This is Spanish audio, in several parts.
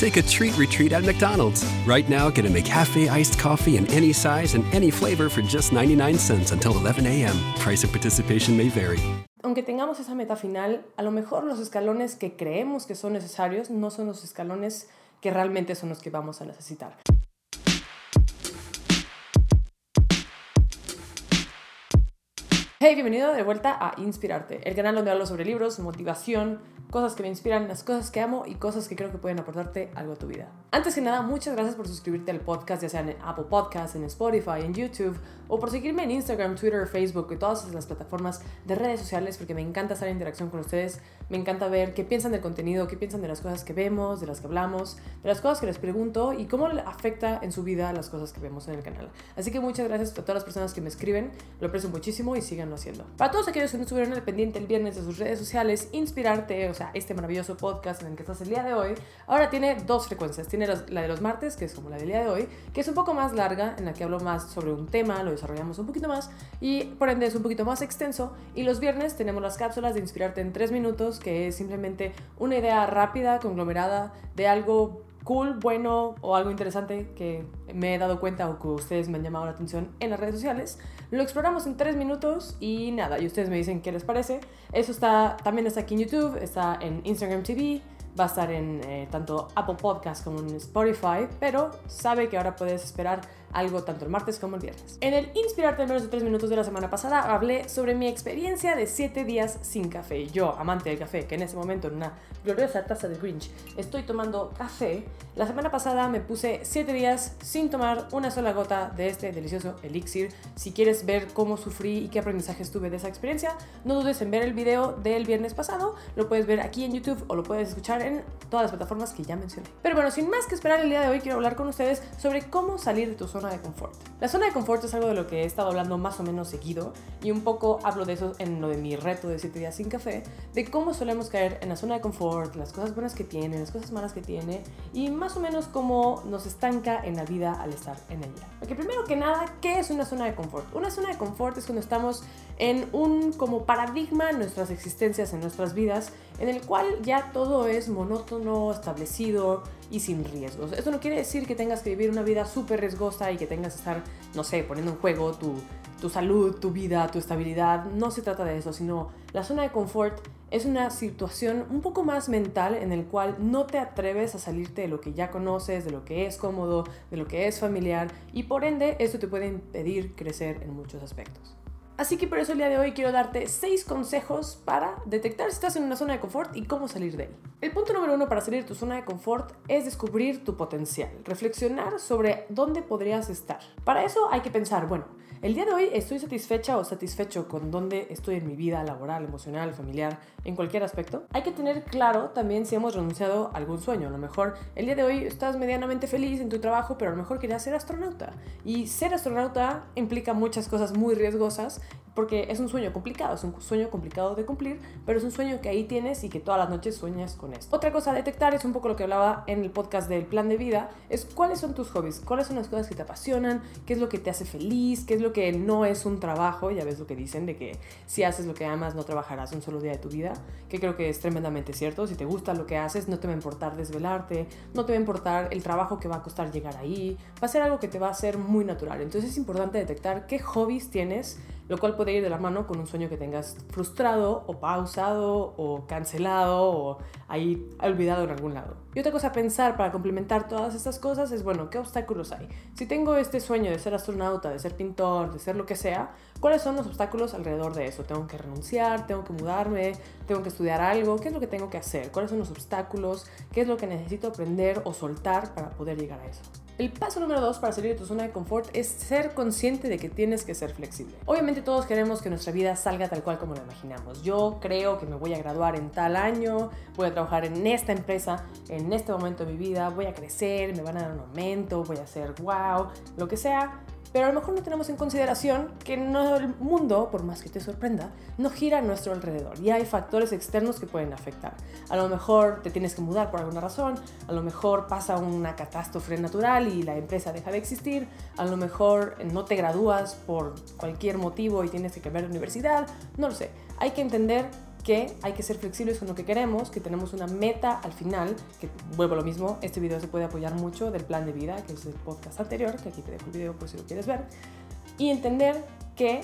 Take a treat retreat at McDonald's. Right now, get a McCafe iced coffee in any size and any flavor for just 99 cents until 11 a.m. Price of participation may vary. Aunque tengamos esa meta final, a lo mejor los escalones que creemos que son necesarios no son los escalones que realmente son los que vamos a necesitar. Hey, bienvenido de vuelta a Inspirarte, el canal donde hablo sobre libros, motivación, cosas que me inspiran, las cosas que amo y cosas que creo que pueden aportarte algo a tu vida. Antes que nada, muchas gracias por suscribirte al podcast, ya sea en Apple Podcasts, en Spotify, en YouTube, o por seguirme en Instagram, Twitter, Facebook y todas las plataformas de redes sociales, porque me encanta estar en interacción con ustedes, me encanta ver qué piensan del contenido, qué piensan de las cosas que vemos, de las que hablamos, de las cosas que les pregunto y cómo afecta en su vida las cosas que vemos en el canal. Así que muchas gracias a todas las personas que me escriben, lo aprecio muchísimo y síganlo haciendo. Para todos aquellos que no estuvieron al pendiente el viernes de sus redes sociales, inspirarte, o sea, este maravilloso podcast en el que estás el día de hoy, ahora tiene dos frecuencias. Tiene la de los martes, que es como la del día de hoy, que es un poco más larga, en la que hablo más sobre un tema, lo desarrollamos un poquito más y por ende es un poquito más extenso. Y los viernes tenemos las cápsulas de inspirarte en tres minutos, que es simplemente una idea rápida, conglomerada de algo cool, bueno o algo interesante que me he dado cuenta o que ustedes me han llamado la atención en las redes sociales. Lo exploramos en tres minutos y nada, y ustedes me dicen qué les parece. Eso está, también está aquí en YouTube, está en Instagram TV, va a estar en eh, tanto Apple Podcast como en Spotify, pero sabe que ahora puedes esperar algo tanto el martes como el viernes. En el Inspirarte en menos de 3 minutos de la semana pasada hablé sobre mi experiencia de 7 días sin café. Yo, amante del café, que en ese momento en una gloriosa taza de Grinch estoy tomando café, la semana pasada me puse 7 días sin tomar una sola gota de este delicioso elixir. Si quieres ver cómo sufrí y qué aprendizajes tuve de esa experiencia, no dudes en ver el video del viernes pasado. Lo puedes ver aquí en YouTube o lo puedes escuchar en todas las plataformas que ya mencioné. Pero bueno, sin más que esperar el día de hoy, quiero hablar con ustedes sobre cómo salir de tu zona de confort. La zona de confort es algo de lo que he estado hablando más o menos seguido y un poco hablo de eso en lo de mi reto de 7 días sin café, de cómo solemos caer en la zona de confort, las cosas buenas que tiene, las cosas malas que tiene y más o menos cómo nos estanca en la vida al estar en ella. Porque primero que nada, ¿qué es una zona de confort? Una zona de confort es cuando estamos en un como paradigma nuestras existencias, en nuestras vidas, en el cual ya todo es monótono, establecido y sin riesgos. Esto no quiere decir que tengas que vivir una vida súper riesgosa y que tengas que estar, no sé, poniendo en juego tu, tu salud, tu vida, tu estabilidad. No se trata de eso, sino la zona de confort es una situación un poco más mental en el cual no te atreves a salirte de lo que ya conoces, de lo que es cómodo, de lo que es familiar y por ende esto te puede impedir crecer en muchos aspectos. Así que por eso el día de hoy quiero darte 6 consejos para detectar si estás en una zona de confort y cómo salir de él. El punto número uno para salir de tu zona de confort es descubrir tu potencial, reflexionar sobre dónde podrías estar. Para eso hay que pensar, bueno, el día de hoy estoy satisfecha o satisfecho con dónde estoy en mi vida laboral, emocional, familiar, en cualquier aspecto. Hay que tener claro también si hemos renunciado a algún sueño. A lo mejor el día de hoy estás medianamente feliz en tu trabajo, pero a lo mejor querías ser astronauta. Y ser astronauta implica muchas cosas muy riesgosas porque es un sueño complicado, es un sueño complicado de cumplir, pero es un sueño que ahí tienes y que todas las noches sueñas con esto. Otra cosa a detectar es un poco lo que hablaba en el podcast del plan de vida, es cuáles son tus hobbies, cuáles son las cosas que te apasionan, qué es lo que te hace feliz, qué es lo que no es un trabajo, ya ves lo que dicen de que si haces lo que amas no trabajarás un solo día de tu vida, que creo que es tremendamente cierto, si te gusta lo que haces no te va a importar desvelarte, no te va a importar el trabajo que va a costar llegar ahí, va a ser algo que te va a hacer muy natural, entonces es importante detectar qué hobbies tienes lo cual puede ir de la mano con un sueño que tengas frustrado o pausado o cancelado o ahí olvidado en algún lado. Y otra cosa a pensar para complementar todas estas cosas es, bueno, ¿qué obstáculos hay? Si tengo este sueño de ser astronauta, de ser pintor, de ser lo que sea, ¿cuáles son los obstáculos alrededor de eso? ¿Tengo que renunciar? ¿Tengo que mudarme? ¿Tengo que estudiar algo? ¿Qué es lo que tengo que hacer? ¿Cuáles son los obstáculos? ¿Qué es lo que necesito aprender o soltar para poder llegar a eso? El paso número dos para salir de tu zona de confort es ser consciente de que tienes que ser flexible. Obviamente todos queremos que nuestra vida salga tal cual como lo imaginamos. Yo creo que me voy a graduar en tal año, voy a trabajar en esta empresa, en este momento de mi vida, voy a crecer, me van a dar un aumento, voy a hacer wow, lo que sea pero a lo mejor no tenemos en consideración que no el mundo, por más que te sorprenda, no gira a nuestro alrededor y hay factores externos que pueden afectar. A lo mejor te tienes que mudar por alguna razón, a lo mejor pasa una catástrofe natural y la empresa deja de existir, a lo mejor no te gradúas por cualquier motivo y tienes que cambiar de universidad, no lo sé. Hay que entender que hay que ser flexibles con lo que queremos, que tenemos una meta al final, que vuelvo a lo mismo, este video se puede apoyar mucho del plan de vida, que es el podcast anterior, que aquí te dejo el video por si lo quieres ver, y entender que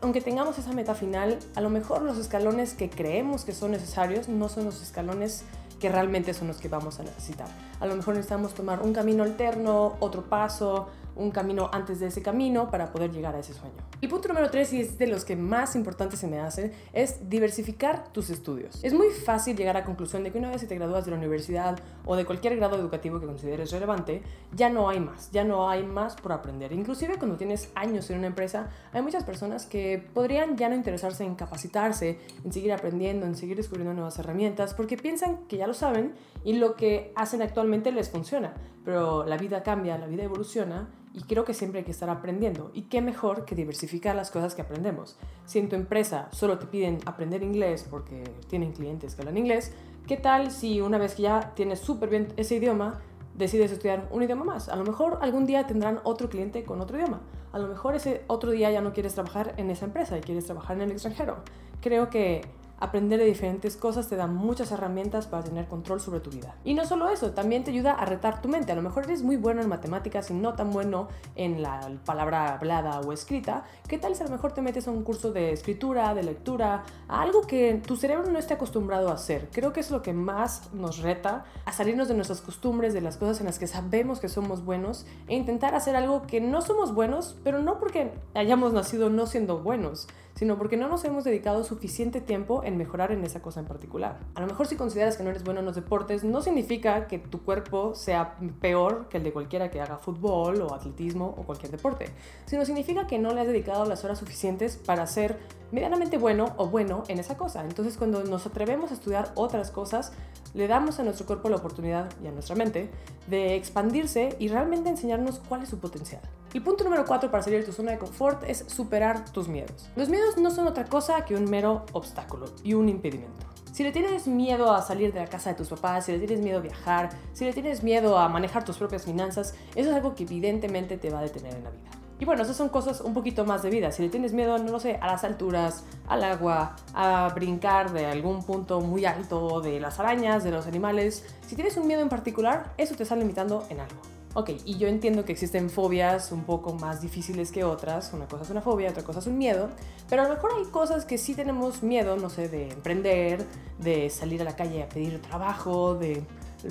aunque tengamos esa meta final, a lo mejor los escalones que creemos que son necesarios no son los escalones que realmente son los que vamos a necesitar. A lo mejor necesitamos tomar un camino alterno, otro paso, un camino antes de ese camino para poder llegar a ese sueño. El punto número tres, y es de los que más importantes se me hacen, es diversificar tus estudios. Es muy fácil llegar a la conclusión de que una vez que te gradúas de la universidad o de cualquier grado educativo que consideres relevante, ya no hay más, ya no hay más por aprender. Inclusive cuando tienes años en una empresa, hay muchas personas que podrían ya no interesarse en capacitarse, en seguir aprendiendo, en seguir descubriendo nuevas herramientas, porque piensan que ya lo saben y lo que hacen actualmente les funciona. Pero la vida cambia, la vida evoluciona y creo que siempre hay que estar aprendiendo. Y qué mejor que diversificar las cosas que aprendemos. Si en tu empresa solo te piden aprender inglés porque tienen clientes que hablan inglés, ¿qué tal si una vez que ya tienes súper bien ese idioma, decides estudiar un idioma más? A lo mejor algún día tendrán otro cliente con otro idioma. A lo mejor ese otro día ya no quieres trabajar en esa empresa y quieres trabajar en el extranjero. Creo que Aprender de diferentes cosas te da muchas herramientas para tener control sobre tu vida. Y no solo eso, también te ayuda a retar tu mente. A lo mejor eres muy bueno en matemáticas y no tan bueno en la palabra hablada o escrita. ¿Qué tal si a lo mejor te metes a un curso de escritura, de lectura, a algo que tu cerebro no esté acostumbrado a hacer? Creo que es lo que más nos reta a salirnos de nuestras costumbres, de las cosas en las que sabemos que somos buenos e intentar hacer algo que no somos buenos, pero no porque hayamos nacido no siendo buenos, sino porque no nos hemos dedicado suficiente tiempo en mejorar en esa cosa en particular. A lo mejor si consideras que no eres bueno en los deportes, no significa que tu cuerpo sea peor que el de cualquiera que haga fútbol o atletismo o cualquier deporte, sino significa que no le has dedicado las horas suficientes para ser medianamente bueno o bueno en esa cosa. Entonces cuando nos atrevemos a estudiar otras cosas, le damos a nuestro cuerpo la oportunidad y a nuestra mente de expandirse y realmente enseñarnos cuál es su potencial. El punto número 4 para salir de tu zona de confort es superar tus miedos. Los miedos no son otra cosa que un mero obstáculo y un impedimento. Si le tienes miedo a salir de la casa de tus papás, si le tienes miedo a viajar, si le tienes miedo a manejar tus propias finanzas, eso es algo que evidentemente te va a detener en la vida. Y bueno, esas son cosas un poquito más de vida. Si le tienes miedo, no lo sé, a las alturas, al agua, a brincar de algún punto muy alto, de las arañas, de los animales, si tienes un miedo en particular, eso te está limitando en algo. Ok, y yo entiendo que existen fobias un poco más difíciles que otras. Una cosa es una fobia, otra cosa es un miedo. Pero a lo mejor hay cosas que sí tenemos miedo, no sé, de emprender, de salir a la calle a pedir trabajo, de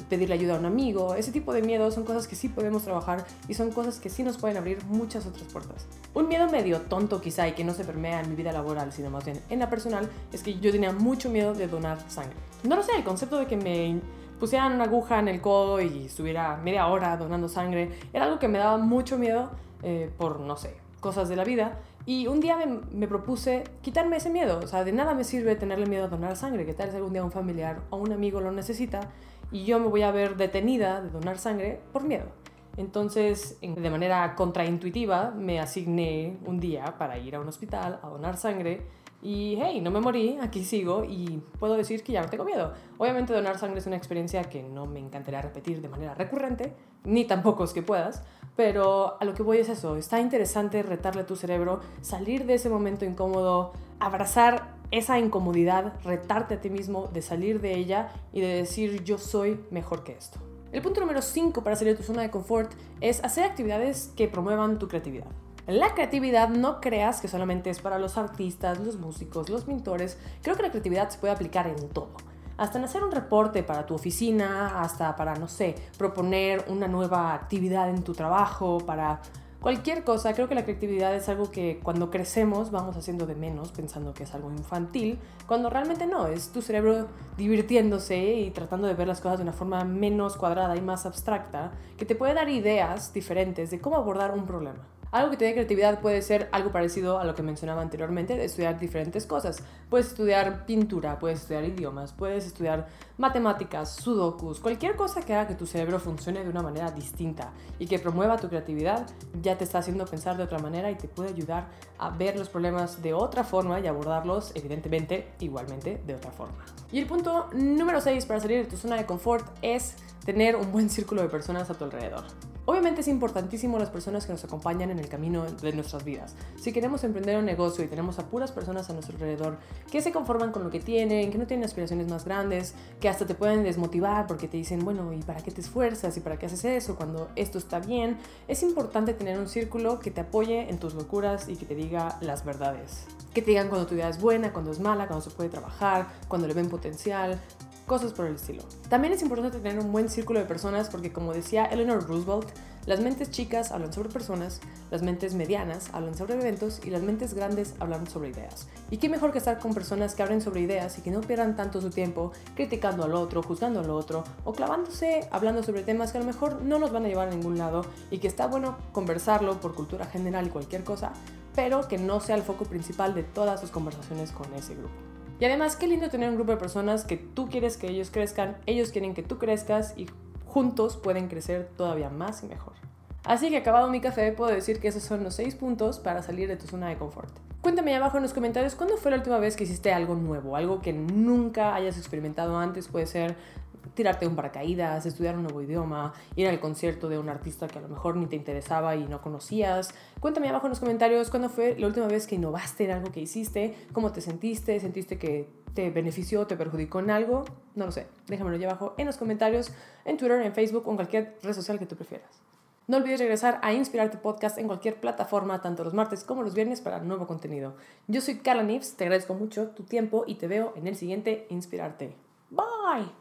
pedirle ayuda a un amigo. Ese tipo de miedos son cosas que sí podemos trabajar y son cosas que sí nos pueden abrir muchas otras puertas. Un miedo medio tonto quizá y que no se permea en mi vida laboral, sino más bien en la personal, es que yo tenía mucho miedo de donar sangre. No lo sé, el concepto de que me pusieran una aguja en el codo y estuviera media hora donando sangre. Era algo que me daba mucho miedo eh, por, no sé, cosas de la vida. Y un día me, me, propuse quitarme ese miedo. O sea, de nada me sirve tenerle miedo a donar sangre. Que tal si algún día un familiar o un amigo lo necesita y yo me voy a ver detenida de donar sangre por miedo. Entonces, de manera contraintuitiva, me asigné un día para ir a un hospital a donar sangre y hey, no me morí, aquí sigo y puedo decir que ya no tengo miedo. Obviamente donar sangre es una experiencia que no me encantaría repetir de manera recurrente, ni tampoco es que puedas, pero a lo que voy es eso, está interesante retarle a tu cerebro, salir de ese momento incómodo, abrazar esa incomodidad, retarte a ti mismo de salir de ella y de decir yo soy mejor que esto. El punto número 5 para salir de tu zona de confort es hacer actividades que promuevan tu creatividad. La creatividad no creas que solamente es para los artistas, los músicos, los pintores. Creo que la creatividad se puede aplicar en todo. Hasta en hacer un reporte para tu oficina, hasta para, no sé, proponer una nueva actividad en tu trabajo, para cualquier cosa. Creo que la creatividad es algo que cuando crecemos vamos haciendo de menos, pensando que es algo infantil, cuando realmente no, es tu cerebro divirtiéndose y tratando de ver las cosas de una forma menos cuadrada y más abstracta, que te puede dar ideas diferentes de cómo abordar un problema. Algo que te dé creatividad puede ser algo parecido a lo que mencionaba anteriormente, de estudiar diferentes cosas. Puedes estudiar pintura, puedes estudiar idiomas, puedes estudiar matemáticas, sudokus, cualquier cosa que haga que tu cerebro funcione de una manera distinta y que promueva tu creatividad, ya te está haciendo pensar de otra manera y te puede ayudar a ver los problemas de otra forma y abordarlos, evidentemente, igualmente de otra forma. Y el punto número 6 para salir de tu zona de confort es tener un buen círculo de personas a tu alrededor. Obviamente es importantísimo las personas que nos acompañan en el camino de nuestras vidas. Si queremos emprender un negocio y tenemos a puras personas a nuestro alrededor que se conforman con lo que tienen, que no tienen aspiraciones más grandes, que hasta te pueden desmotivar porque te dicen, bueno, ¿y para qué te esfuerzas? ¿Y para qué haces eso cuando esto está bien? Es importante tener un círculo que te apoye en tus locuras y que te diga las verdades. Que te digan cuando tu idea es buena, cuando es mala, cuando se puede trabajar, cuando le ven potencial, cosas por el estilo. También es importante tener un buen círculo de personas porque como decía Eleanor Roosevelt, las mentes chicas hablan sobre personas, las mentes medianas hablan sobre eventos y las mentes grandes hablan sobre ideas. Y qué mejor que estar con personas que hablen sobre ideas y que no pierdan tanto su tiempo criticando al otro, juzgando al otro o clavándose hablando sobre temas que a lo mejor no nos van a llevar a ningún lado y que está bueno conversarlo por cultura general y cualquier cosa, pero que no sea el foco principal de todas sus conversaciones con ese grupo. Y además, qué lindo tener un grupo de personas que tú quieres que ellos crezcan, ellos quieren que tú crezcas y juntos pueden crecer todavía más y mejor. Así que acabado mi café, puedo decir que esos son los 6 puntos para salir de tu zona de confort. Cuéntame abajo en los comentarios cuándo fue la última vez que hiciste algo nuevo, algo que nunca hayas experimentado antes, puede ser tirarte un paracaídas, estudiar un nuevo idioma, ir al concierto de un artista que a lo mejor ni te interesaba y no conocías. Cuéntame abajo en los comentarios cuándo fue la última vez que innovaste en algo que hiciste, cómo te sentiste, sentiste que te benefició, te perjudicó en algo, no lo sé. Déjamelo allá abajo en los comentarios, en Twitter, en Facebook o en cualquier red social que tú prefieras. No olvides regresar a Inspirarte Podcast en cualquier plataforma, tanto los martes como los viernes, para nuevo contenido. Yo soy Carla Nives, te agradezco mucho tu tiempo y te veo en el siguiente Inspirarte. Bye.